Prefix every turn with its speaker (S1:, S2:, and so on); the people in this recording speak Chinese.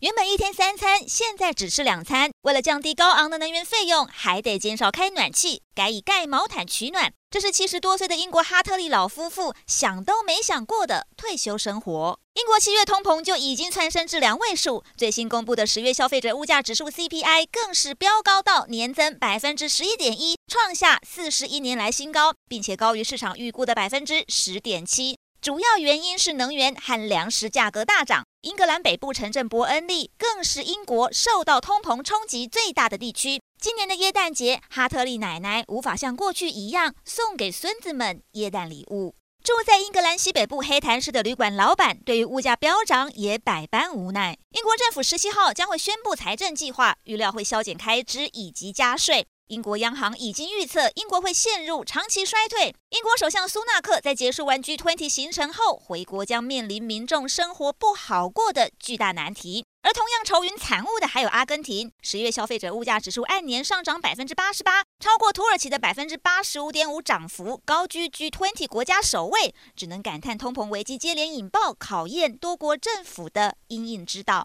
S1: 原本一天三餐，现在只吃两餐。为了降低高昂的能源费用，还得减少开暖气，改以盖毛毯取暖。这是七十多岁的英国哈特利老夫妇想都没想过的退休生活。英国七月通膨就已经蹿升至两位数，最新公布的十月消费者物价指数 CPI 更是飙高到年增百分之十一点一，创下四十一年来新高，并且高于市场预估的百分之十点七。主要原因是能源和粮食价格大涨。英格兰北部城镇伯恩利更是英国受到通膨冲击最大的地区。今年的耶诞节，哈特利奶奶无法像过去一样送给孙子们耶诞礼物。住在英格兰西北部黑潭市的旅馆老板，对于物价飙涨也百般无奈。英国政府十七号将会宣布财政计划，预料会削减开支以及加税。英国央行已经预测英国会陷入长期衰退。英国首相苏纳克在结束完 G20 行程后回国，将面临民众生活不好过的巨大难题。而同样愁云惨雾的还有阿根廷，十月消费者物价指数按年上涨百分之八十八，超过土耳其的百分之八十五点五涨幅，高居 G20 国家首位。只能感叹通膨危机接连引爆，考验多国政府的因应之道。